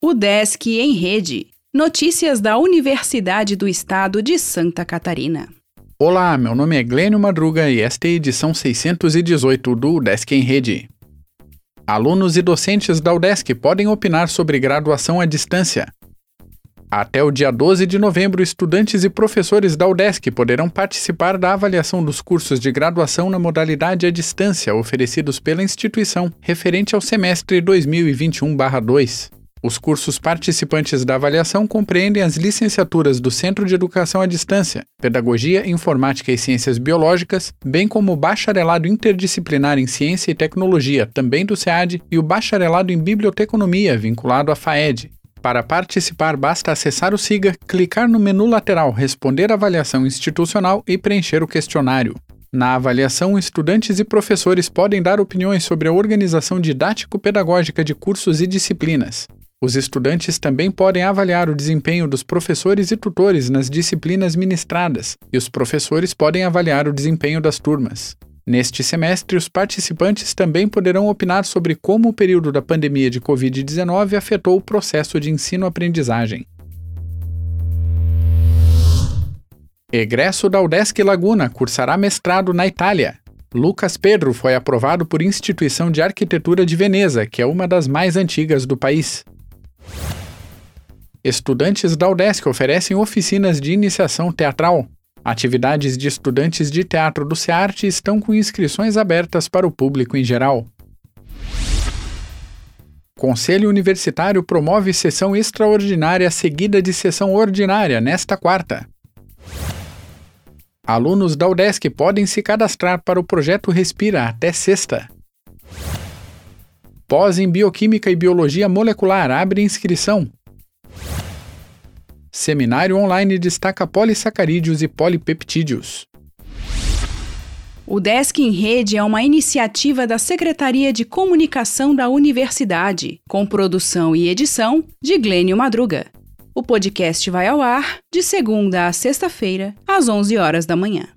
O Desk em Rede. Notícias da Universidade do Estado de Santa Catarina. Olá, meu nome é Glênio Madruga e esta é a edição 618 do Desk em Rede. Alunos e docentes da UDESC podem opinar sobre graduação à distância. Até o dia 12 de novembro, estudantes e professores da UDESC poderão participar da avaliação dos cursos de graduação na modalidade à distância oferecidos pela instituição referente ao semestre 2021-2. Os cursos participantes da avaliação compreendem as licenciaturas do Centro de Educação à Distância, Pedagogia, Informática e Ciências Biológicas, bem como o Bacharelado Interdisciplinar em Ciência e Tecnologia, também do SEAD, e o Bacharelado em Biblioteconomia, vinculado à FAED. Para participar, basta acessar o SIGA, clicar no menu lateral Responder avaliação institucional e preencher o questionário. Na avaliação, estudantes e professores podem dar opiniões sobre a organização didático-pedagógica de cursos e disciplinas. Os estudantes também podem avaliar o desempenho dos professores e tutores nas disciplinas ministradas, e os professores podem avaliar o desempenho das turmas. Neste semestre, os participantes também poderão opinar sobre como o período da pandemia de Covid-19 afetou o processo de ensino-aprendizagem. Egresso da UDESC Laguna cursará mestrado na Itália. Lucas Pedro foi aprovado por Instituição de Arquitetura de Veneza, que é uma das mais antigas do país. Estudantes da UDESC oferecem oficinas de iniciação teatral. Atividades de estudantes de teatro do SEARTE estão com inscrições abertas para o público em geral. Conselho Universitário promove sessão extraordinária seguida de sessão ordinária nesta quarta. Alunos da UDESC podem se cadastrar para o projeto Respira até sexta. Pós em Bioquímica e Biologia Molecular abre inscrição. Seminário online destaca polissacarídeos e polipeptídeos. O Desk em Rede é uma iniciativa da Secretaria de Comunicação da Universidade, com produção e edição de Glênio Madruga. O podcast vai ao ar de segunda a sexta-feira, às 11 horas da manhã.